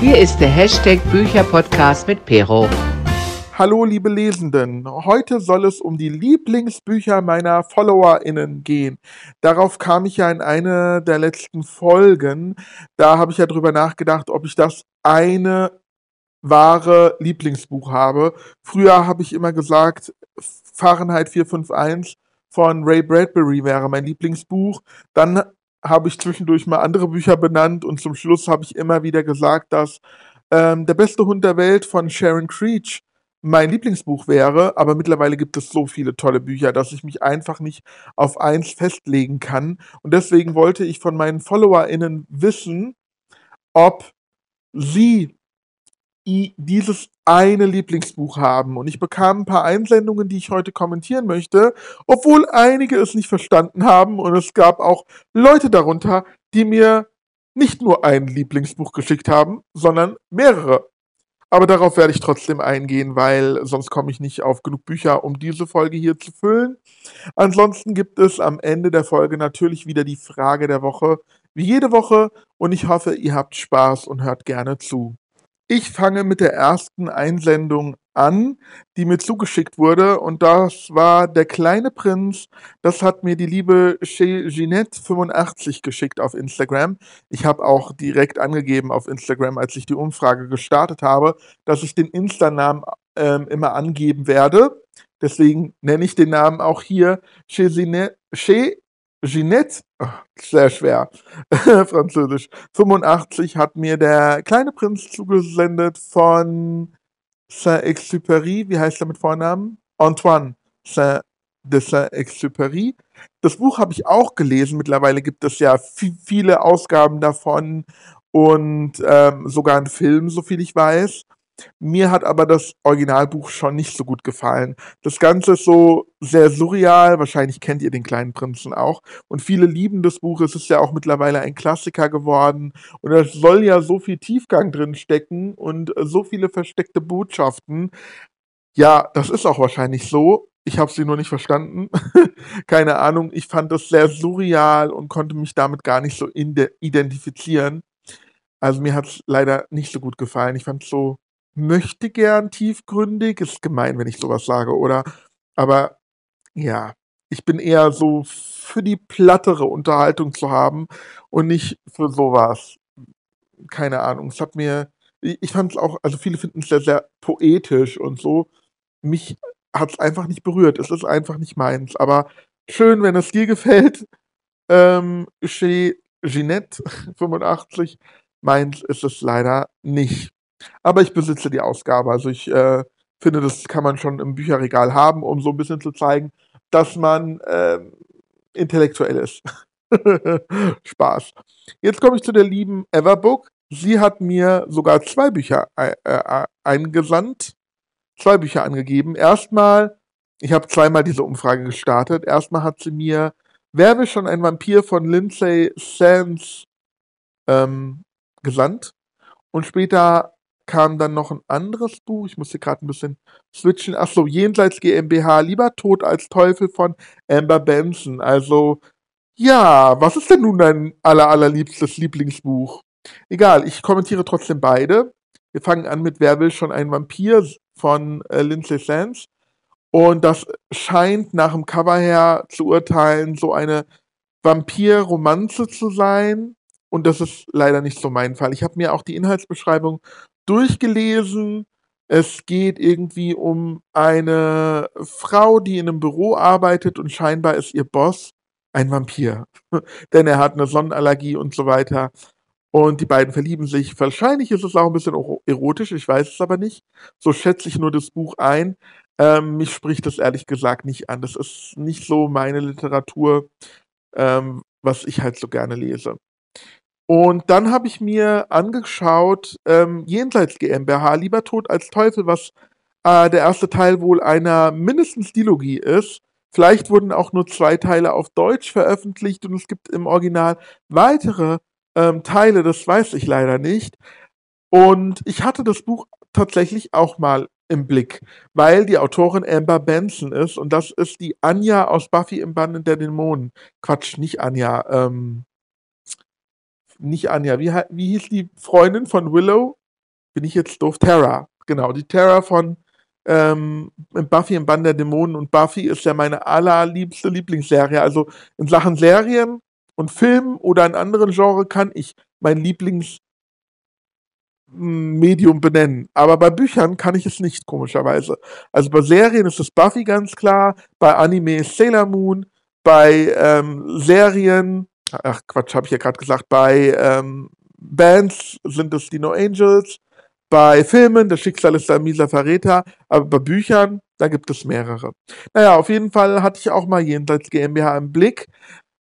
Hier ist der Hashtag Bücherpodcast mit Pero. Hallo liebe Lesenden, heute soll es um die Lieblingsbücher meiner FollowerInnen gehen. Darauf kam ich ja in eine der letzten Folgen. Da habe ich ja drüber nachgedacht, ob ich das eine wahre Lieblingsbuch habe. Früher habe ich immer gesagt, Fahrenheit 451 von Ray Bradbury wäre mein Lieblingsbuch. Dann habe ich zwischendurch mal andere Bücher benannt und zum Schluss habe ich immer wieder gesagt, dass ähm, Der beste Hund der Welt von Sharon Creech mein Lieblingsbuch wäre, aber mittlerweile gibt es so viele tolle Bücher, dass ich mich einfach nicht auf eins festlegen kann. Und deswegen wollte ich von meinen FollowerInnen wissen, ob sie dieses eine Lieblingsbuch haben. Und ich bekam ein paar Einsendungen, die ich heute kommentieren möchte, obwohl einige es nicht verstanden haben. Und es gab auch Leute darunter, die mir nicht nur ein Lieblingsbuch geschickt haben, sondern mehrere. Aber darauf werde ich trotzdem eingehen, weil sonst komme ich nicht auf genug Bücher, um diese Folge hier zu füllen. Ansonsten gibt es am Ende der Folge natürlich wieder die Frage der Woche, wie jede Woche. Und ich hoffe, ihr habt Spaß und hört gerne zu. Ich fange mit der ersten Einsendung an, die mir zugeschickt wurde. Und das war Der kleine Prinz. Das hat mir die liebe Ginette85 geschickt auf Instagram. Ich habe auch direkt angegeben auf Instagram, als ich die Umfrage gestartet habe, dass ich den Insta-Namen ähm, immer angeben werde. Deswegen nenne ich den Namen auch hier. Chez Ginette, oh, sehr schwer, Französisch, 85 hat mir der kleine Prinz zugesendet von Saint-Exupéry, wie heißt er mit Vornamen? Antoine Saint de Saint-Exupéry. Das Buch habe ich auch gelesen. Mittlerweile gibt es ja viele Ausgaben davon und ähm, sogar einen Film, so viel ich weiß. Mir hat aber das Originalbuch schon nicht so gut gefallen. Das Ganze ist so sehr surreal. Wahrscheinlich kennt ihr den kleinen Prinzen auch. Und viele lieben das Buch. Es ist ja auch mittlerweile ein Klassiker geworden. Und es soll ja so viel Tiefgang drin stecken und so viele versteckte Botschaften. Ja, das ist auch wahrscheinlich so. Ich habe sie nur nicht verstanden. Keine Ahnung. Ich fand das sehr surreal und konnte mich damit gar nicht so identifizieren. Also mir hat es leider nicht so gut gefallen. Ich fand es so möchte gern tiefgründig. Ist gemein, wenn ich sowas sage, oder? Aber ja, ich bin eher so für die plattere Unterhaltung zu haben und nicht für sowas. Keine Ahnung. Es hat mir, ich fand es auch, also viele finden es sehr, sehr poetisch und so. Mich hat es einfach nicht berührt. Es ist einfach nicht meins. Aber schön, wenn es dir gefällt. Ähm, chez Ginette 85. Meins ist es leider nicht. Aber ich besitze die Ausgabe. Also ich äh, finde, das kann man schon im Bücherregal haben, um so ein bisschen zu zeigen, dass man äh, intellektuell ist. Spaß. Jetzt komme ich zu der lieben Everbook. Sie hat mir sogar zwei Bücher äh, äh, eingesandt, zwei Bücher angegeben. Erstmal, ich habe zweimal diese Umfrage gestartet. Erstmal hat sie mir Wer will schon ein Vampir von Lindsay Sands ähm, gesandt. Und später kam dann noch ein anderes Buch. Ich muss hier gerade ein bisschen switchen. Achso, Jenseits GmbH, lieber Tod als Teufel von Amber Benson. Also, ja, was ist denn nun dein aller, allerliebstes Lieblingsbuch? Egal, ich kommentiere trotzdem beide. Wir fangen an mit Wer will schon ein Vampir von äh, Lindsay Sands. Und das scheint nach dem Cover her zu urteilen so eine Vampir-Romanze zu sein. Und das ist leider nicht so mein Fall. Ich habe mir auch die Inhaltsbeschreibung durchgelesen. Es geht irgendwie um eine Frau, die in einem Büro arbeitet und scheinbar ist ihr Boss ein Vampir. Denn er hat eine Sonnenallergie und so weiter. Und die beiden verlieben sich. Wahrscheinlich ist es auch ein bisschen erotisch, ich weiß es aber nicht. So schätze ich nur das Buch ein. Ähm, mich spricht das ehrlich gesagt nicht an. Das ist nicht so meine Literatur, ähm, was ich halt so gerne lese. Und dann habe ich mir angeschaut, ähm, Jenseits GmbH, Lieber Tod als Teufel, was äh, der erste Teil wohl einer mindestens Dilogie ist. Vielleicht wurden auch nur zwei Teile auf Deutsch veröffentlicht und es gibt im Original weitere ähm, Teile, das weiß ich leider nicht. Und ich hatte das Buch tatsächlich auch mal im Blick, weil die Autorin Amber Benson ist und das ist die Anja aus Buffy im Banden der Dämonen. Quatsch, nicht Anja, ähm, nicht Anja, wie, wie hieß die Freundin von Willow? bin ich jetzt doof? Terra. Genau, die Terra von ähm, Buffy im Bann der Dämonen und Buffy ist ja meine allerliebste Lieblingsserie. Also in Sachen Serien und Filmen oder in anderen Genres kann ich mein Lieblingsmedium benennen. Aber bei Büchern kann ich es nicht, komischerweise. Also bei Serien ist es Buffy ganz klar, bei Anime ist Sailor Moon, bei ähm, Serien, ach Quatsch, habe ich ja gerade gesagt, bei ähm, Bands sind es die No Angels, bei Filmen, das Schicksal ist ein mieser Verräter, aber bei Büchern, da gibt es mehrere. Naja, auf jeden Fall hatte ich auch mal Jenseits GmbH im Blick.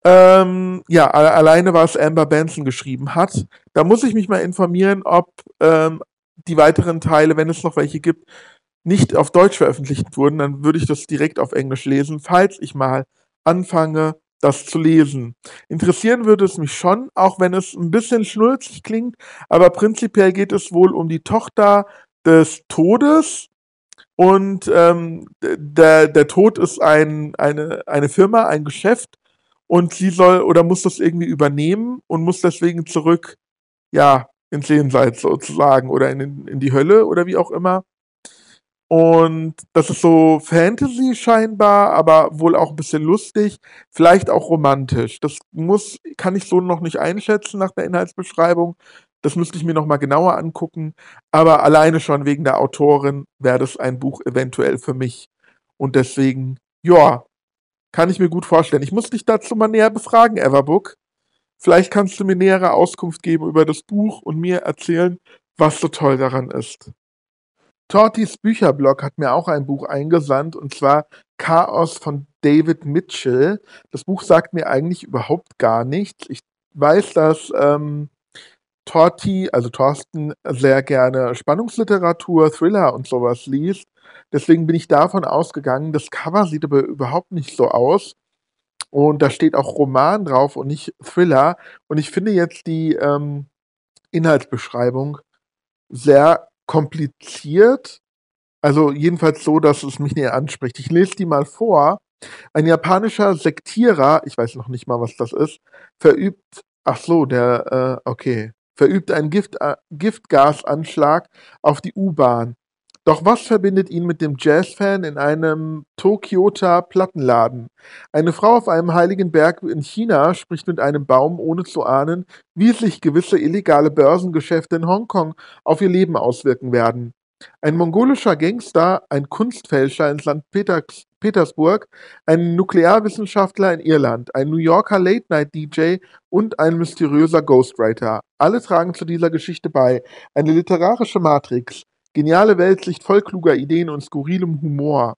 Ähm, ja, alleine was Amber Benson geschrieben hat. Da muss ich mich mal informieren, ob ähm, die weiteren Teile, wenn es noch welche gibt, nicht auf Deutsch veröffentlicht wurden. Dann würde ich das direkt auf Englisch lesen, falls ich mal anfange, das zu lesen. Interessieren würde es mich schon, auch wenn es ein bisschen schnulzig klingt, aber prinzipiell geht es wohl um die Tochter des Todes. Und ähm, der, der Tod ist ein, eine, eine Firma, ein Geschäft und sie soll oder muss das irgendwie übernehmen und muss deswegen zurück, ja, ins Jenseits sozusagen oder in, in die Hölle oder wie auch immer. Und das ist so Fantasy scheinbar, aber wohl auch ein bisschen lustig, vielleicht auch romantisch. Das muss, kann ich so noch nicht einschätzen nach der Inhaltsbeschreibung. Das müsste ich mir noch mal genauer angucken. Aber alleine schon wegen der Autorin wäre das ein Buch eventuell für mich. Und deswegen, ja, kann ich mir gut vorstellen. Ich muss dich dazu mal näher befragen, Everbook. Vielleicht kannst du mir nähere Auskunft geben über das Buch und mir erzählen, was so toll daran ist. Tortis Bücherblog hat mir auch ein Buch eingesandt und zwar Chaos von David Mitchell. Das Buch sagt mir eigentlich überhaupt gar nichts. Ich weiß, dass ähm, Torti, also Thorsten, sehr gerne Spannungsliteratur, Thriller und sowas liest. Deswegen bin ich davon ausgegangen. Das Cover sieht aber überhaupt nicht so aus. Und da steht auch Roman drauf und nicht Thriller. Und ich finde jetzt die ähm, Inhaltsbeschreibung sehr kompliziert. Also jedenfalls so, dass es mich näher anspricht. Ich lese die mal vor. Ein japanischer Sektierer, ich weiß noch nicht mal, was das ist, verübt, ach so, der, äh, okay, verübt einen Gift, äh, Giftgasanschlag auf die U-Bahn. Doch was verbindet ihn mit dem Jazzfan in einem Tokyota Plattenladen? Eine Frau auf einem heiligen Berg in China spricht mit einem Baum, ohne zu ahnen, wie sich gewisse illegale Börsengeschäfte in Hongkong auf ihr Leben auswirken werden. Ein mongolischer Gangster, ein Kunstfälscher in St. Peters Petersburg, ein Nuklearwissenschaftler in Irland, ein New Yorker Late-Night-DJ und ein mysteriöser Ghostwriter. Alle tragen zu dieser Geschichte bei. Eine literarische Matrix, Geniale Weltsicht voll kluger Ideen und skurrilem Humor.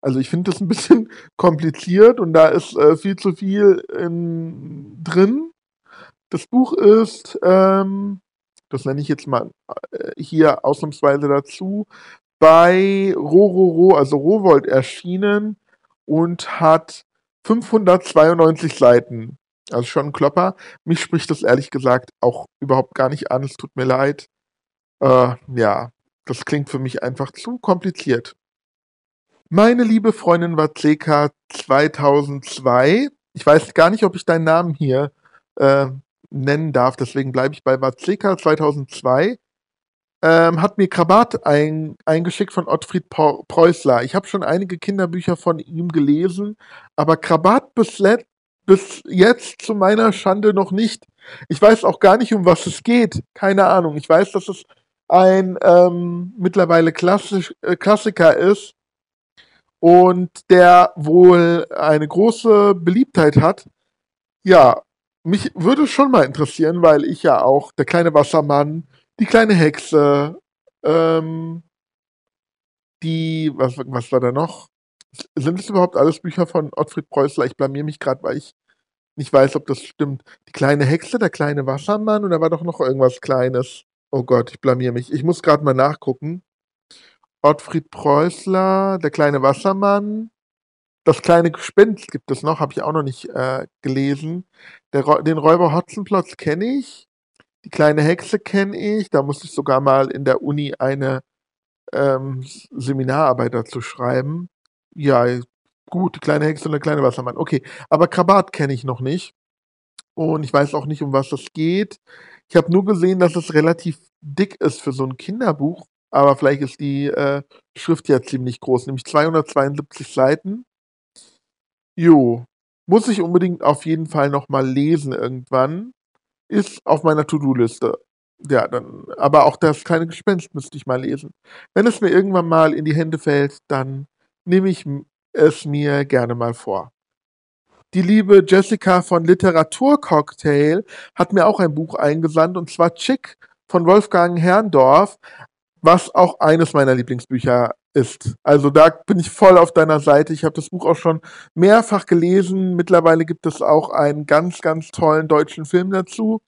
Also ich finde das ein bisschen kompliziert und da ist äh, viel zu viel in, drin. Das Buch ist, ähm, das nenne ich jetzt mal äh, hier ausnahmsweise dazu, bei Rororo, also Rowold erschienen und hat 592 Seiten. Also schon ein Klopper. Mich spricht das ehrlich gesagt auch überhaupt gar nicht an. Es tut mir leid. Äh, ja, das klingt für mich einfach zu kompliziert. Meine liebe Freundin Watzeka 2002. Ich weiß gar nicht, ob ich deinen Namen hier äh, nennen darf, deswegen bleibe ich bei Watzeka 2002. Ähm, hat mir Krabat ein, eingeschickt von Ottfried Preußler. Ich habe schon einige Kinderbücher von ihm gelesen, aber Krabat bis, bis jetzt zu meiner Schande noch nicht. Ich weiß auch gar nicht, um was es geht. Keine Ahnung. Ich weiß, dass es ein ähm, mittlerweile Klassisch, äh, Klassiker ist und der wohl eine große Beliebtheit hat. Ja, mich würde schon mal interessieren, weil ich ja auch der kleine Wassermann, die kleine Hexe, ähm, die, was, was war da noch? Sind es überhaupt alles Bücher von Ottfried Preußler? Ich blamier mich gerade, weil ich nicht weiß, ob das stimmt. Die kleine Hexe, der kleine Wassermann und da war doch noch irgendwas Kleines. Oh Gott, ich blamier mich. Ich muss gerade mal nachgucken. Ottfried Preußler, der kleine Wassermann. Das kleine Gespenst gibt es noch, habe ich auch noch nicht äh, gelesen. Der, den Räuber Hotzenplotz kenne ich. Die kleine Hexe kenne ich. Da musste ich sogar mal in der Uni eine ähm, Seminararbeit dazu schreiben. Ja, gut, die kleine Hexe und der kleine Wassermann. Okay, aber Krabat kenne ich noch nicht. Und ich weiß auch nicht, um was das geht. Ich habe nur gesehen, dass es relativ dick ist für so ein Kinderbuch, aber vielleicht ist die äh, Schrift ja ziemlich groß, nämlich 272 Seiten. Jo, muss ich unbedingt auf jeden Fall nochmal lesen irgendwann. Ist auf meiner To-Do-Liste. Ja, dann, aber auch das kleine Gespenst müsste ich mal lesen. Wenn es mir irgendwann mal in die Hände fällt, dann nehme ich es mir gerne mal vor. Die liebe Jessica von Literaturcocktail hat mir auch ein Buch eingesandt und zwar Chick von Wolfgang Herrndorf, was auch eines meiner Lieblingsbücher ist. Also da bin ich voll auf deiner Seite. Ich habe das Buch auch schon mehrfach gelesen. Mittlerweile gibt es auch einen ganz, ganz tollen deutschen Film dazu.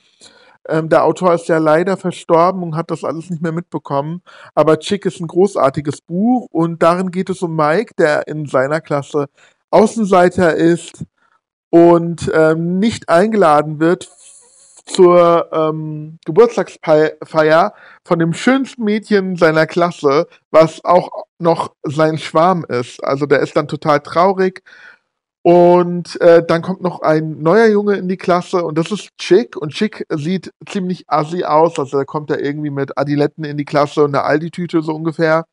Ähm, der Autor ist ja leider verstorben und hat das alles nicht mehr mitbekommen. Aber Chick ist ein großartiges Buch und darin geht es um Mike, der in seiner Klasse Außenseiter ist und ähm, nicht eingeladen wird zur ähm, Geburtstagsfeier von dem schönsten Mädchen seiner Klasse, was auch noch sein Schwarm ist. Also der ist dann total traurig. Und äh, dann kommt noch ein neuer Junge in die Klasse und das ist Chick. Und Chick sieht ziemlich assi aus. Also da kommt er irgendwie mit Adiletten in die Klasse und einer Aldi-Tüte so ungefähr.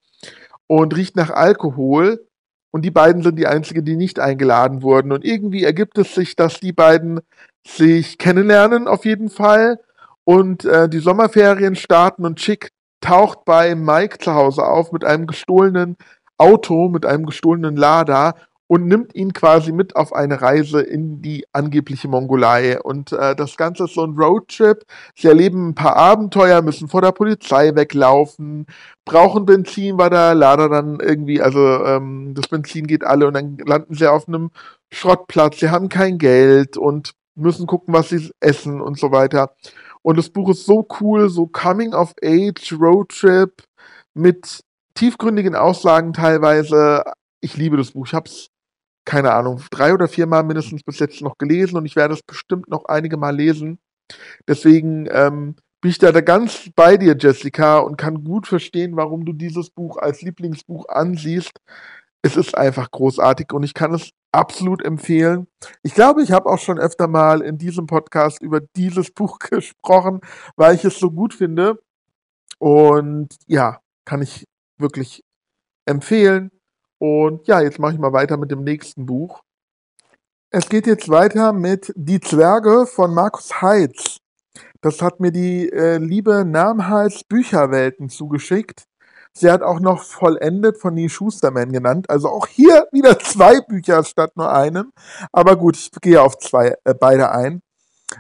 Und riecht nach Alkohol. Und die beiden sind die einzigen, die nicht eingeladen wurden. Und irgendwie ergibt es sich, dass die beiden sich kennenlernen auf jeden Fall. Und äh, die Sommerferien starten und Chick taucht bei Mike zu Hause auf mit einem gestohlenen Auto, mit einem gestohlenen Lader und nimmt ihn quasi mit auf eine Reise in die angebliche Mongolei. Und äh, das Ganze ist so ein Roadtrip. Sie erleben ein paar Abenteuer, müssen vor der Polizei weglaufen, brauchen Benzin, weil der Lader dann irgendwie, also ähm, das Benzin geht alle und dann landen sie auf einem Schrottplatz. Sie haben kein Geld und müssen gucken, was sie essen und so weiter. Und das Buch ist so cool, so Coming of Age, Roadtrip mit tiefgründigen Aussagen teilweise. Ich liebe das Buch. Ich habe es, keine Ahnung, drei oder viermal mindestens bis jetzt noch gelesen und ich werde es bestimmt noch einige Mal lesen. Deswegen ähm, bin ich da, da ganz bei dir, Jessica, und kann gut verstehen, warum du dieses Buch als Lieblingsbuch ansiehst. Es ist einfach großartig und ich kann es absolut empfehlen. Ich glaube, ich habe auch schon öfter mal in diesem Podcast über dieses Buch gesprochen, weil ich es so gut finde. Und ja, kann ich wirklich empfehlen. Und ja, jetzt mache ich mal weiter mit dem nächsten Buch. Es geht jetzt weiter mit Die Zwerge von Markus Heitz. Das hat mir die äh, liebe Namhals Bücherwelten zugeschickt. Sie hat auch noch vollendet von Neil Schusterman genannt. Also auch hier wieder zwei Bücher statt nur einem. Aber gut, ich gehe auf zwei, äh, beide ein.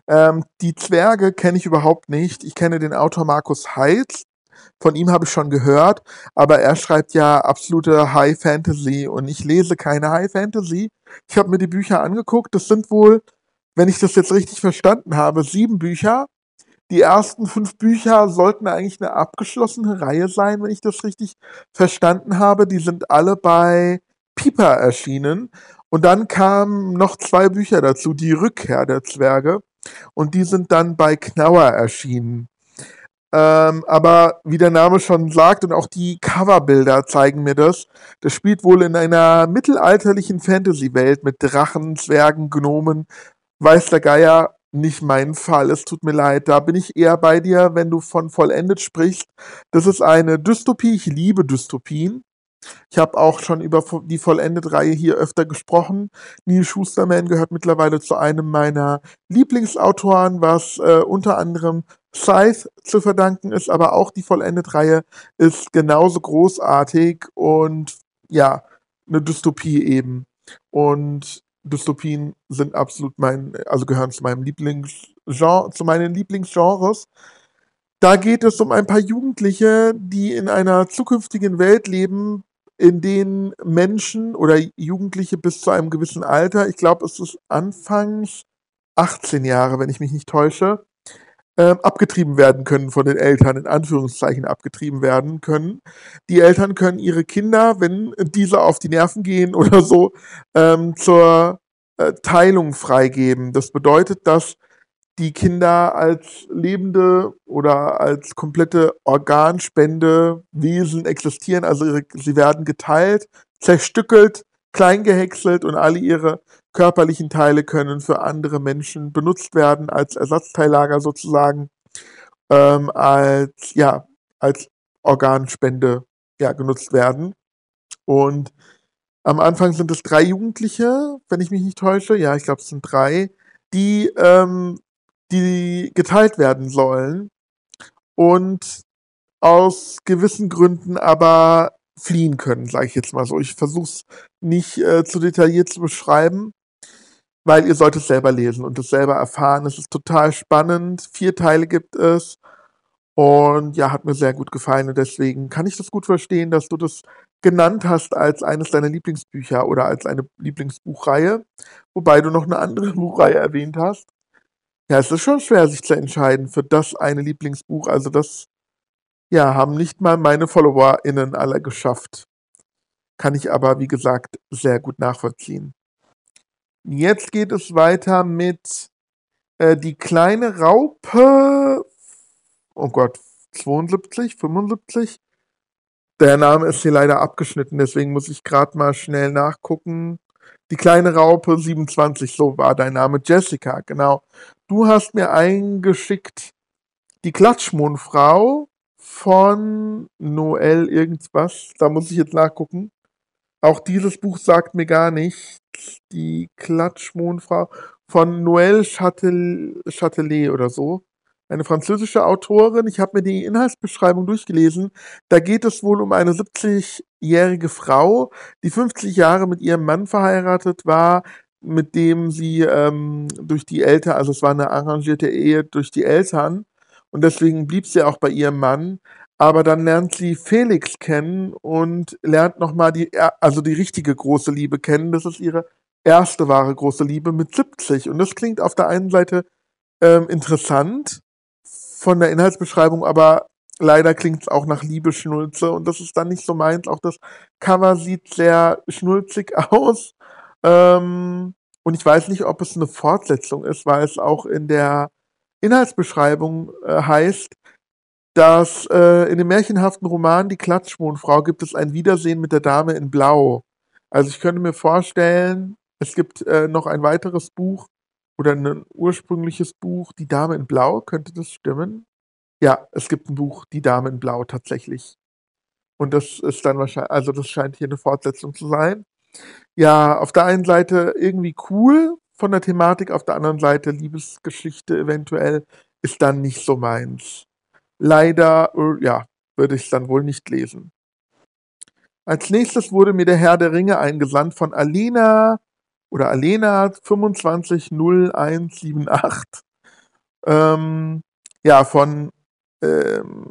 Ähm, die Zwerge kenne ich überhaupt nicht. Ich kenne den Autor Markus Heitz. Von ihm habe ich schon gehört, aber er schreibt ja absolute High Fantasy und ich lese keine High Fantasy. Ich habe mir die Bücher angeguckt. Das sind wohl, wenn ich das jetzt richtig verstanden habe, sieben Bücher die ersten fünf Bücher sollten eigentlich eine abgeschlossene Reihe sein, wenn ich das richtig verstanden habe. Die sind alle bei Piper erschienen. Und dann kamen noch zwei Bücher dazu, die Rückkehr der Zwerge. Und die sind dann bei Knauer erschienen. Ähm, aber wie der Name schon sagt und auch die Coverbilder zeigen mir das, das spielt wohl in einer mittelalterlichen Fantasy-Welt mit Drachen, Zwergen, Gnomen, weiß der Geier nicht mein Fall. Es tut mir leid. Da bin ich eher bei dir, wenn du von vollendet sprichst. Das ist eine Dystopie. Ich liebe Dystopien. Ich habe auch schon über die Vollendet-Reihe hier öfter gesprochen. Neil Schusterman gehört mittlerweile zu einem meiner Lieblingsautoren, was äh, unter anderem Scythe zu verdanken ist, aber auch die Vollendet-Reihe ist genauso großartig und ja, eine Dystopie eben. Und Dystopien sind absolut mein, also gehören zu meinem Lieblingsgenre, zu meinen Lieblingsgenres. Da geht es um ein paar Jugendliche, die in einer zukünftigen Welt leben, in denen Menschen oder Jugendliche bis zu einem gewissen Alter, ich glaube, es ist anfangs 18 Jahre, wenn ich mich nicht täusche, äh, abgetrieben werden können von den Eltern, in Anführungszeichen abgetrieben werden können. Die Eltern können ihre Kinder, wenn diese auf die Nerven gehen oder so, ähm, zur äh, Teilung freigeben. Das bedeutet, dass die Kinder als lebende oder als komplette Organspende Wesen existieren. Also ihre, sie werden geteilt, zerstückelt, klein gehäckselt und alle ihre körperlichen Teile können für andere Menschen benutzt werden als Ersatzteillager sozusagen. ähm, als, ja, als Organspende ja, genutzt werden. Und am Anfang sind es drei Jugendliche, wenn ich mich nicht täusche. Ja, ich glaube, es sind drei, die, ähm, die geteilt werden sollen und aus gewissen Gründen aber fliehen können, sage ich jetzt mal so. Ich versuche es nicht äh, zu detailliert zu beschreiben, weil ihr sollt es selber lesen und es selber erfahren. Es ist total spannend. Vier Teile gibt es. Und ja, hat mir sehr gut gefallen. Und deswegen kann ich das gut verstehen, dass du das genannt hast als eines deiner Lieblingsbücher oder als eine Lieblingsbuchreihe. Wobei du noch eine andere Buchreihe erwähnt hast. Ja, es ist schon schwer, sich zu entscheiden für das eine Lieblingsbuch. Also das, ja, haben nicht mal meine FollowerInnen alle geschafft. Kann ich aber, wie gesagt, sehr gut nachvollziehen. Jetzt geht es weiter mit äh, Die kleine Raupe. Oh Gott, 72, 75. Der Name ist hier leider abgeschnitten, deswegen muss ich gerade mal schnell nachgucken. Die kleine Raupe 27, so war dein Name. Jessica, genau. Du hast mir eingeschickt die Klatschmondfrau von Noel irgendwas. Da muss ich jetzt nachgucken. Auch dieses Buch sagt mir gar nichts. Die Klatschmondfrau von Noël Châtelet oder so. Eine französische Autorin. Ich habe mir die Inhaltsbeschreibung durchgelesen. Da geht es wohl um eine 70-jährige Frau, die 50 Jahre mit ihrem Mann verheiratet war, mit dem sie ähm, durch die Eltern, also es war eine arrangierte Ehe durch die Eltern. Und deswegen blieb sie auch bei ihrem Mann aber dann lernt sie Felix kennen und lernt nochmal die, also die richtige große Liebe kennen. Das ist ihre erste wahre große Liebe mit 70. Und das klingt auf der einen Seite ähm, interessant von der Inhaltsbeschreibung, aber leider klingt es auch nach Liebeschnulze und das ist dann nicht so meins. Auch das Cover sieht sehr schnulzig aus. Ähm, und ich weiß nicht, ob es eine Fortsetzung ist, weil es auch in der Inhaltsbeschreibung äh, heißt, dass äh, in dem märchenhaften Roman Die Klatschmohnfrau gibt es ein Wiedersehen mit der Dame in Blau. Also ich könnte mir vorstellen, es gibt äh, noch ein weiteres Buch oder ein ursprüngliches Buch, Die Dame in Blau. Könnte das stimmen? Ja, es gibt ein Buch, Die Dame in Blau tatsächlich. Und das ist dann wahrscheinlich, also das scheint hier eine Fortsetzung zu sein. Ja, auf der einen Seite irgendwie cool von der Thematik, auf der anderen Seite Liebesgeschichte eventuell ist dann nicht so meins. Leider, äh, ja, würde ich es dann wohl nicht lesen. Als nächstes wurde mir der Herr der Ringe eingesandt von Alena oder Alena 250178. Ähm, ja, von ähm,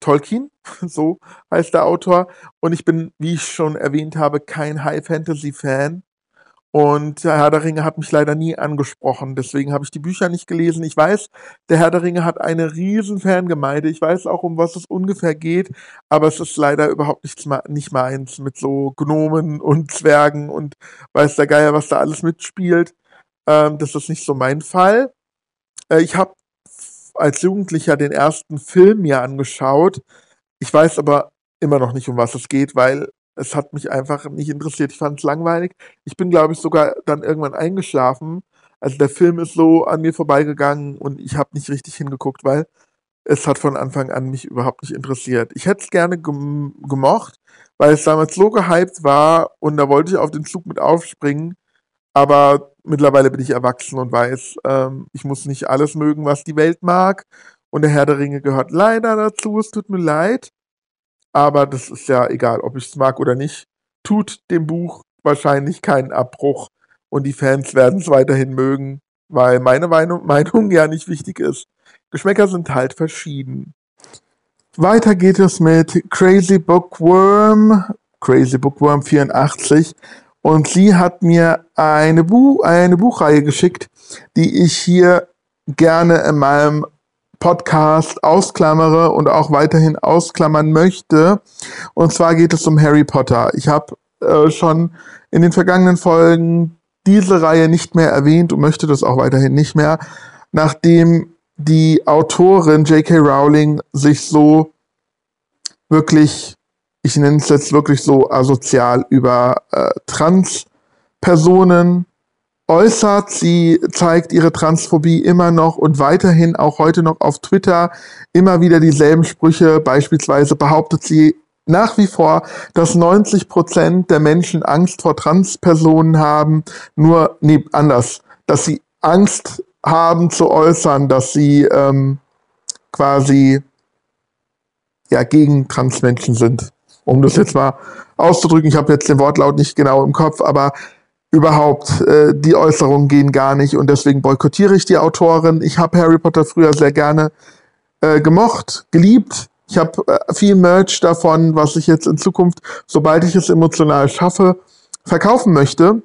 Tolkien, so heißt der Autor. Und ich bin, wie ich schon erwähnt habe, kein High-Fantasy-Fan. Und der Herr der Ringe hat mich leider nie angesprochen. Deswegen habe ich die Bücher nicht gelesen. Ich weiß, der Herr der Ringe hat eine riesen Fangemeinde. Ich weiß auch, um was es ungefähr geht. Aber es ist leider überhaupt nichts, nicht meins mit so Gnomen und Zwergen und weiß der Geier, was da alles mitspielt. Ähm, das ist nicht so mein Fall. Äh, ich habe als Jugendlicher den ersten Film mir angeschaut. Ich weiß aber immer noch nicht, um was es geht, weil es hat mich einfach nicht interessiert. Ich fand es langweilig. Ich bin, glaube ich, sogar dann irgendwann eingeschlafen. Also der Film ist so an mir vorbeigegangen und ich habe nicht richtig hingeguckt, weil es hat von Anfang an mich überhaupt nicht interessiert. Ich hätte es gerne gem gemocht, weil es damals so gehypt war und da wollte ich auf den Zug mit aufspringen. Aber mittlerweile bin ich erwachsen und weiß, ähm, ich muss nicht alles mögen, was die Welt mag. Und der Herr der Ringe gehört leider dazu. Es tut mir leid. Aber das ist ja egal, ob ich es mag oder nicht. Tut dem Buch wahrscheinlich keinen Abbruch. Und die Fans werden es weiterhin mögen, weil meine Meinung ja nicht wichtig ist. Geschmäcker sind halt verschieden. Weiter geht es mit Crazy Bookworm, Crazy Bookworm 84. Und sie hat mir eine, Bu eine Buchreihe geschickt, die ich hier gerne in meinem Podcast ausklammere und auch weiterhin ausklammern möchte. Und zwar geht es um Harry Potter. Ich habe äh, schon in den vergangenen Folgen diese Reihe nicht mehr erwähnt und möchte das auch weiterhin nicht mehr, nachdem die Autorin J.K. Rowling sich so wirklich, ich nenne es jetzt wirklich so asozial über äh, Trans-Personen äußert. Sie zeigt ihre Transphobie immer noch und weiterhin auch heute noch auf Twitter immer wieder dieselben Sprüche. Beispielsweise behauptet sie nach wie vor, dass 90 Prozent der Menschen Angst vor Transpersonen haben. Nur, nee, anders, dass sie Angst haben zu äußern, dass sie ähm, quasi ja gegen Transmenschen sind. Um das jetzt mal auszudrücken, ich habe jetzt den Wortlaut nicht genau im Kopf, aber überhaupt, äh, die Äußerungen gehen gar nicht und deswegen boykottiere ich die Autorin. Ich habe Harry Potter früher sehr gerne äh, gemocht, geliebt. Ich habe äh, viel Merch davon, was ich jetzt in Zukunft, sobald ich es emotional schaffe, verkaufen möchte.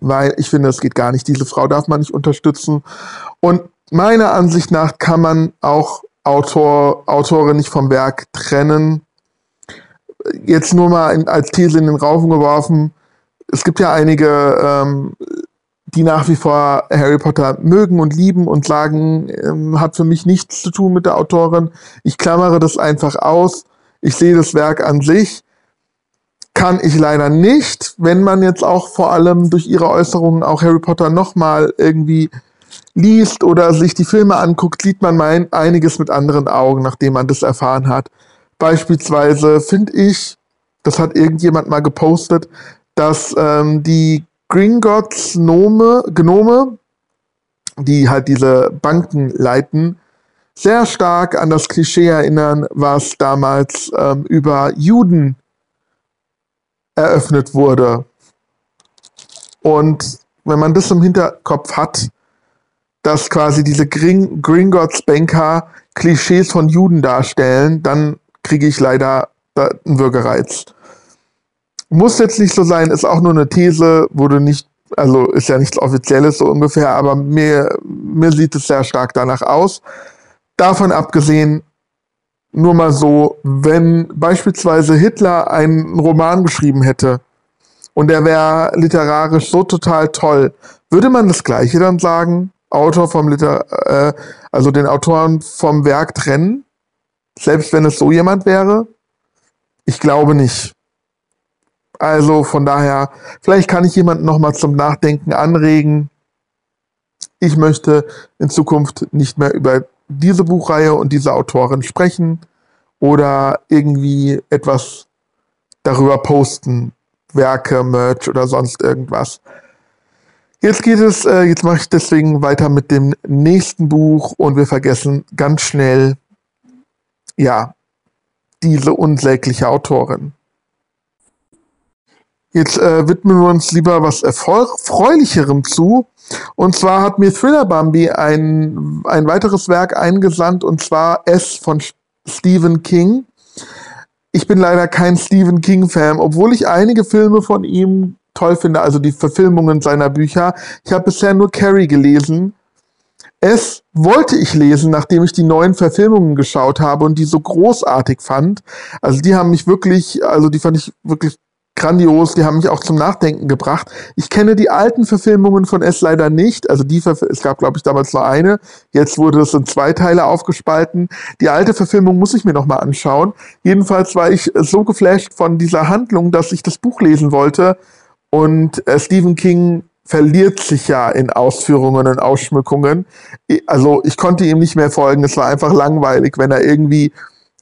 Weil ich finde, es geht gar nicht. Diese Frau darf man nicht unterstützen. Und meiner Ansicht nach kann man auch Autor, Autorin nicht vom Werk trennen. Jetzt nur mal in, als These in den Raum geworfen es gibt ja einige, ähm, die nach wie vor Harry Potter mögen und lieben und sagen, ähm, hat für mich nichts zu tun mit der Autorin. Ich klammere das einfach aus. Ich sehe das Werk an sich. Kann ich leider nicht, wenn man jetzt auch vor allem durch ihre Äußerungen auch Harry Potter nochmal irgendwie liest oder sich die Filme anguckt, sieht man mein, einiges mit anderen Augen, nachdem man das erfahren hat. Beispielsweise finde ich, das hat irgendjemand mal gepostet, dass ähm, die Gringotts Gnome, Gnome, die halt diese Banken leiten, sehr stark an das Klischee erinnern, was damals ähm, über Juden eröffnet wurde. Und wenn man das im Hinterkopf hat, dass quasi diese Gring Gringotts Banker Klischees von Juden darstellen, dann kriege ich leider einen Würgereiz. Muss jetzt nicht so sein, ist auch nur eine These, wurde nicht, also ist ja nichts Offizielles so ungefähr, aber mir, mir sieht es sehr stark danach aus. Davon abgesehen, nur mal so, wenn beispielsweise Hitler einen Roman geschrieben hätte und der wäre literarisch so total toll, würde man das Gleiche dann sagen? Autor vom Liter, äh, also den Autoren vom Werk trennen? Selbst wenn es so jemand wäre? Ich glaube nicht. Also von daher, vielleicht kann ich jemanden nochmal zum Nachdenken anregen. Ich möchte in Zukunft nicht mehr über diese Buchreihe und diese Autorin sprechen oder irgendwie etwas darüber posten, Werke, Merch oder sonst irgendwas. Jetzt geht es, äh, jetzt mache ich deswegen weiter mit dem nächsten Buch und wir vergessen ganz schnell, ja, diese unsägliche Autorin. Jetzt äh, widmen wir uns lieber was Erfreulicherem zu. Und zwar hat mir Thriller Bambi ein, ein weiteres Werk eingesandt, und zwar S von Stephen King. Ich bin leider kein Stephen King-Fan, obwohl ich einige Filme von ihm toll finde, also die Verfilmungen seiner Bücher. Ich habe bisher nur Carrie gelesen. Es wollte ich lesen, nachdem ich die neuen Verfilmungen geschaut habe und die so großartig fand. Also die haben mich wirklich, also die fand ich wirklich grandios, die haben mich auch zum Nachdenken gebracht. Ich kenne die alten Verfilmungen von S leider nicht. Also die Verf es gab, glaube ich, damals nur eine. Jetzt wurde es in zwei Teile aufgespalten. Die alte Verfilmung muss ich mir nochmal anschauen. Jedenfalls war ich so geflasht von dieser Handlung, dass ich das Buch lesen wollte. Und äh, Stephen King verliert sich ja in Ausführungen und Ausschmückungen. Also ich konnte ihm nicht mehr folgen. Es war einfach langweilig, wenn er irgendwie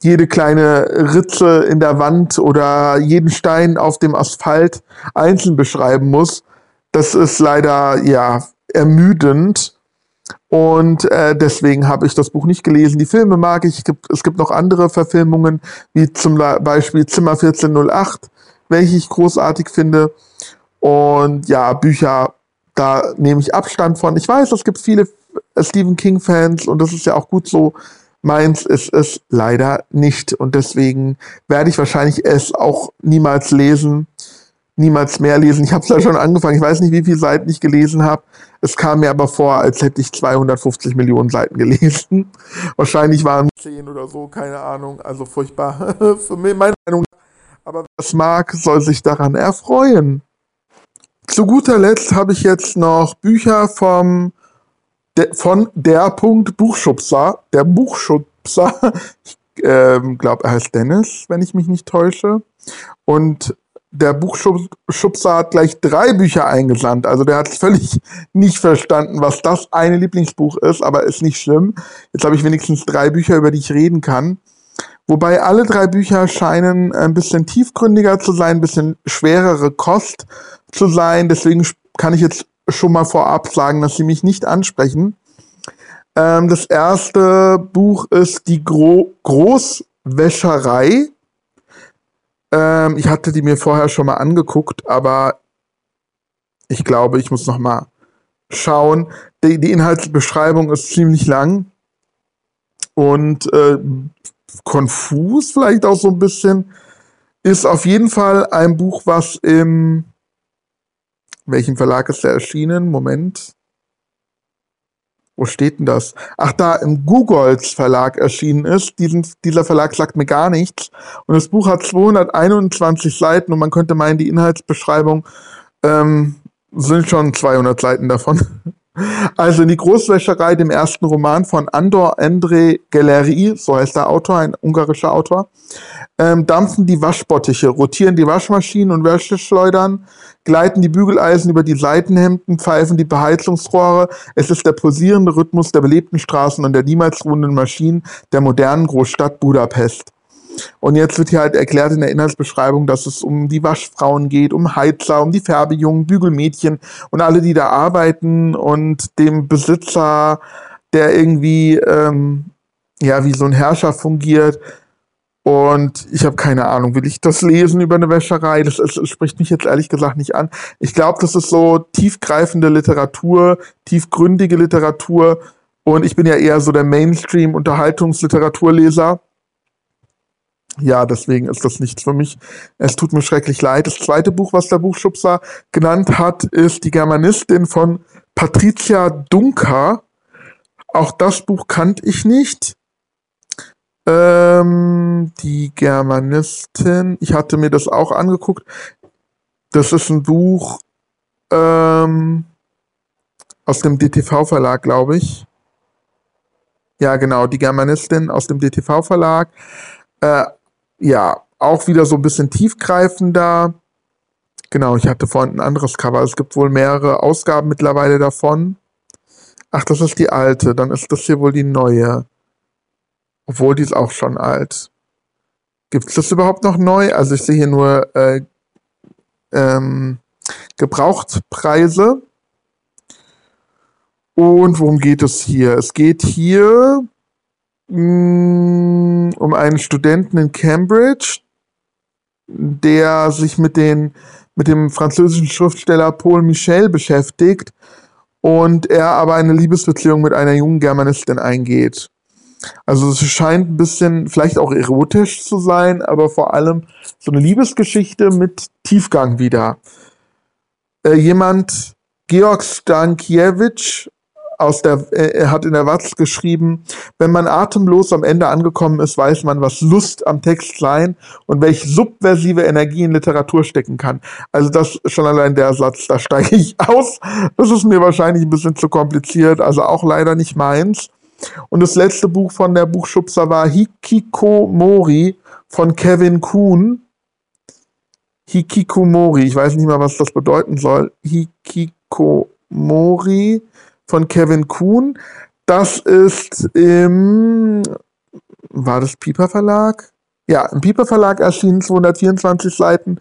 jede kleine Ritze in der Wand oder jeden Stein auf dem Asphalt einzeln beschreiben muss. Das ist leider ja ermüdend. Und äh, deswegen habe ich das Buch nicht gelesen. Die Filme mag ich. Es gibt, es gibt noch andere Verfilmungen, wie zum Beispiel Zimmer 1408, welche ich großartig finde. Und ja, Bücher, da nehme ich Abstand von. Ich weiß, es gibt viele Stephen King-Fans und das ist ja auch gut so. Meins ist es leider nicht und deswegen werde ich wahrscheinlich es auch niemals lesen, niemals mehr lesen. Ich habe es ja schon angefangen, ich weiß nicht, wie viele Seiten ich gelesen habe. Es kam mir aber vor, als hätte ich 250 Millionen Seiten gelesen. Wahrscheinlich waren es 10 oder so, keine Ahnung. Also furchtbar für mich, meine Meinung. Aber wer es mag, soll sich daran erfreuen. Zu guter Letzt habe ich jetzt noch Bücher vom de, von der Punkt Buchschubser, der Buchschubser, ich ähm, glaube, er heißt Dennis, wenn ich mich nicht täusche. Und der Buchschubser hat gleich drei Bücher eingesandt. Also der hat völlig nicht verstanden, was das eine Lieblingsbuch ist, aber ist nicht schlimm. Jetzt habe ich wenigstens drei Bücher, über die ich reden kann. Wobei alle drei Bücher scheinen ein bisschen tiefgründiger zu sein, ein bisschen schwerere Kost zu sein. Deswegen kann ich jetzt schon mal vorab sagen, dass sie mich nicht ansprechen. Ähm, das erste Buch ist Die Gro Großwäscherei. Ähm, ich hatte die mir vorher schon mal angeguckt, aber ich glaube, ich muss noch mal schauen. Die, die Inhaltsbeschreibung ist ziemlich lang und äh, konfus vielleicht auch so ein bisschen. Ist auf jeden Fall ein Buch, was im welchem Verlag ist der erschienen? Moment. Wo steht denn das? Ach, da im Googles Verlag erschienen ist. Diesen, dieser Verlag sagt mir gar nichts. Und das Buch hat 221 Seiten und man könnte meinen, die Inhaltsbeschreibung ähm, sind schon 200 Seiten davon. Also in die Großwäscherei, dem ersten Roman von Andor Endre Geleri, so heißt der Autor, ein ungarischer Autor, ähm, dampfen die Waschbottiche, rotieren die Waschmaschinen und Wäscheschleudern, gleiten die Bügeleisen über die Seitenhemden, pfeifen die Beheizungsrohre. Es ist der pulsierende Rhythmus der belebten Straßen und der niemals ruhenden Maschinen der modernen Großstadt Budapest. Und jetzt wird hier halt erklärt in der Inhaltsbeschreibung, dass es um die Waschfrauen geht, um Heizer, um die Färbejungen, Bügelmädchen und alle, die da arbeiten und dem Besitzer, der irgendwie ähm, ja wie so ein Herrscher fungiert. Und ich habe keine Ahnung, will ich das lesen über eine Wäscherei? Das, das, das spricht mich jetzt ehrlich gesagt nicht an. Ich glaube, das ist so tiefgreifende Literatur, tiefgründige Literatur. Und ich bin ja eher so der Mainstream-Unterhaltungsliteraturleser ja, deswegen ist das nichts für mich. Es tut mir schrecklich leid. Das zweite Buch, was der Buchschubser genannt hat, ist Die Germanistin von Patricia Dunker. Auch das Buch kannte ich nicht. Ähm, die Germanistin, ich hatte mir das auch angeguckt. Das ist ein Buch ähm, aus dem DTV-Verlag, glaube ich. Ja, genau, die Germanistin aus dem DTV-Verlag. Äh, ja, auch wieder so ein bisschen tiefgreifender. Genau, ich hatte vorhin ein anderes Cover. Es gibt wohl mehrere Ausgaben mittlerweile davon. Ach, das ist die alte. Dann ist das hier wohl die neue. Obwohl, die ist auch schon alt. Gibt es das überhaupt noch neu? Also ich sehe hier nur äh, ähm, Gebrauchtpreise. Und worum geht es hier? Es geht hier um einen Studenten in Cambridge, der sich mit, den, mit dem französischen Schriftsteller Paul Michel beschäftigt und er aber eine Liebesbeziehung mit einer jungen Germanistin eingeht. Also es scheint ein bisschen vielleicht auch erotisch zu sein, aber vor allem so eine Liebesgeschichte mit Tiefgang wieder. Äh, jemand, Georg Stankiewicz, aus der, er hat in der Watz geschrieben, wenn man atemlos am Ende angekommen ist, weiß man, was Lust am Text sein und welche subversive Energie in Literatur stecken kann. Also das schon allein der Satz, da steige ich aus. Das ist mir wahrscheinlich ein bisschen zu kompliziert, also auch leider nicht meins. Und das letzte Buch von der Buchschubser war Hikikomori von Kevin Kuhn. Hikikomori, ich weiß nicht mal, was das bedeuten soll. Hikikomori von Kevin Kuhn. Das ist im, war das Piper Verlag? Ja, im Piper Verlag erschienen 224 Seiten.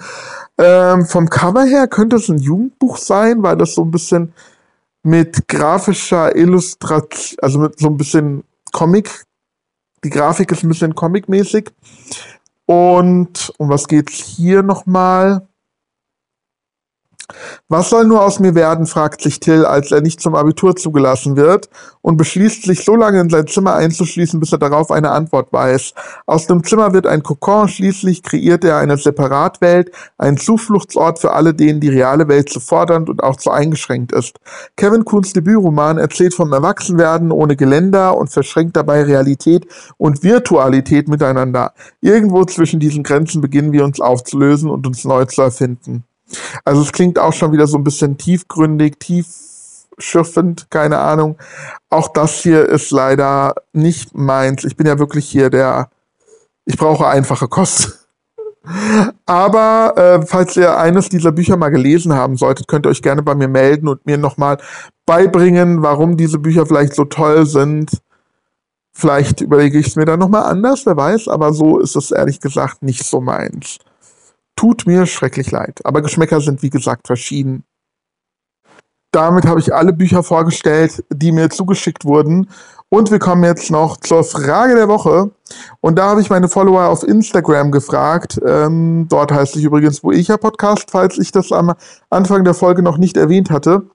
Ähm, vom Cover her könnte es ein Jugendbuch sein, weil das so ein bisschen mit grafischer Illustration, also mit so ein bisschen Comic, die Grafik ist ein bisschen comicmäßig. Und um was geht's hier nochmal? Was soll nur aus mir werden, fragt sich Till, als er nicht zum Abitur zugelassen wird und beschließt, sich so lange in sein Zimmer einzuschließen, bis er darauf eine Antwort weiß. Aus dem Zimmer wird ein Kokon, schließlich kreiert er eine Separatwelt, einen Zufluchtsort für alle, denen die reale Welt zu fordernd und auch zu eingeschränkt ist. Kevin Kuhns Debütroman erzählt vom Erwachsenwerden ohne Geländer und verschränkt dabei Realität und Virtualität miteinander. Irgendwo zwischen diesen Grenzen beginnen wir uns aufzulösen und uns neu zu erfinden. Also es klingt auch schon wieder so ein bisschen tiefgründig, tiefschürfend, keine Ahnung. Auch das hier ist leider nicht meins. Ich bin ja wirklich hier der, ich brauche einfache Kost. Aber äh, falls ihr eines dieser Bücher mal gelesen haben solltet, könnt ihr euch gerne bei mir melden und mir nochmal beibringen, warum diese Bücher vielleicht so toll sind. Vielleicht überlege ich es mir dann nochmal anders, wer weiß, aber so ist es ehrlich gesagt nicht so meins. Tut mir schrecklich leid. Aber Geschmäcker sind wie gesagt verschieden. Damit habe ich alle Bücher vorgestellt, die mir zugeschickt wurden. Und wir kommen jetzt noch zur Frage der Woche. Und da habe ich meine Follower auf Instagram gefragt. Ähm, dort heißt ich übrigens Boecha Podcast, falls ich das am Anfang der Folge noch nicht erwähnt hatte.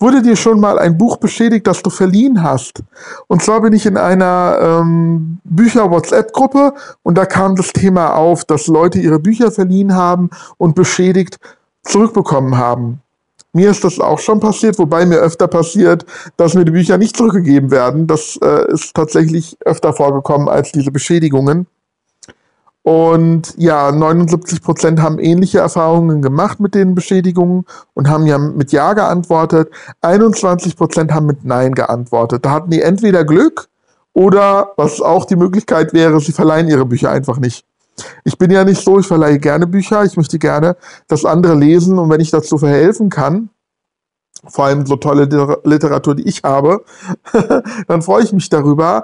Wurde dir schon mal ein Buch beschädigt, das du verliehen hast? Und zwar bin ich in einer ähm, Bücher-WhatsApp-Gruppe und da kam das Thema auf, dass Leute ihre Bücher verliehen haben und beschädigt zurückbekommen haben. Mir ist das auch schon passiert, wobei mir öfter passiert, dass mir die Bücher nicht zurückgegeben werden. Das äh, ist tatsächlich öfter vorgekommen als diese Beschädigungen. Und ja, 79 Prozent haben ähnliche Erfahrungen gemacht mit den Beschädigungen und haben ja mit Ja geantwortet. 21 Prozent haben mit Nein geantwortet. Da hatten die entweder Glück oder, was auch die Möglichkeit wäre, sie verleihen ihre Bücher einfach nicht. Ich bin ja nicht so, ich verleihe gerne Bücher, ich möchte gerne, dass andere lesen und wenn ich dazu verhelfen kann, vor allem so tolle Literatur, die ich habe, dann freue ich mich darüber.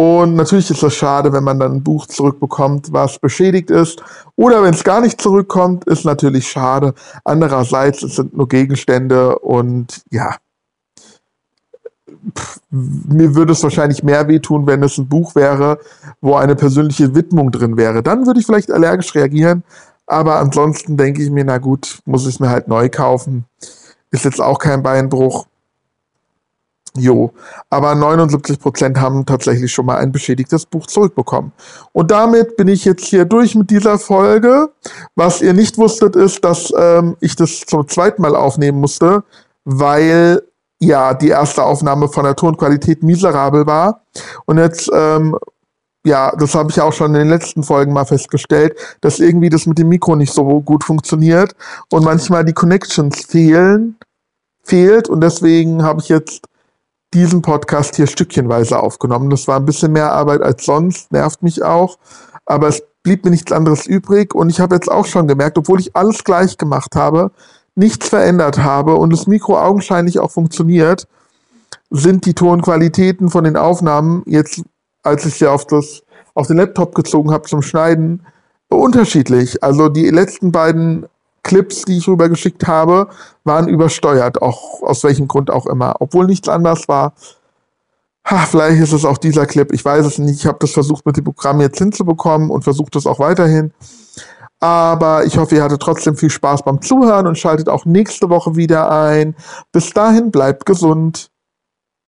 Und natürlich ist es schade, wenn man dann ein Buch zurückbekommt, was beschädigt ist. Oder wenn es gar nicht zurückkommt, ist natürlich schade. Andererseits, es sind nur Gegenstände und ja, pff, mir würde es wahrscheinlich mehr wehtun, wenn es ein Buch wäre, wo eine persönliche Widmung drin wäre. Dann würde ich vielleicht allergisch reagieren. Aber ansonsten denke ich mir, na gut, muss ich es mir halt neu kaufen. Ist jetzt auch kein Beinbruch. Jo, aber 79% haben tatsächlich schon mal ein beschädigtes Buch zurückbekommen. Und damit bin ich jetzt hier durch mit dieser Folge. Was ihr nicht wusstet, ist, dass ähm, ich das zum zweiten Mal aufnehmen musste, weil ja die erste Aufnahme von der Tonqualität miserabel war. Und jetzt, ähm, ja, das habe ich auch schon in den letzten Folgen mal festgestellt, dass irgendwie das mit dem Mikro nicht so gut funktioniert und manchmal die Connections fehlen, fehlt. Und deswegen habe ich jetzt diesen Podcast hier stückchenweise aufgenommen. Das war ein bisschen mehr Arbeit als sonst, nervt mich auch. Aber es blieb mir nichts anderes übrig. Und ich habe jetzt auch schon gemerkt, obwohl ich alles gleich gemacht habe, nichts verändert habe und das Mikro augenscheinlich auch funktioniert, sind die Tonqualitäten von den Aufnahmen jetzt, als ich sie auf, das, auf den Laptop gezogen habe zum Schneiden, unterschiedlich. Also die letzten beiden Clips, die ich rübergeschickt habe, waren übersteuert, auch aus welchem Grund auch immer. Obwohl nichts anders war. Ha, vielleicht ist es auch dieser Clip, ich weiß es nicht. Ich habe das versucht mit dem Programm jetzt hinzubekommen und versuche das auch weiterhin. Aber ich hoffe, ihr hattet trotzdem viel Spaß beim Zuhören und schaltet auch nächste Woche wieder ein. Bis dahin bleibt gesund.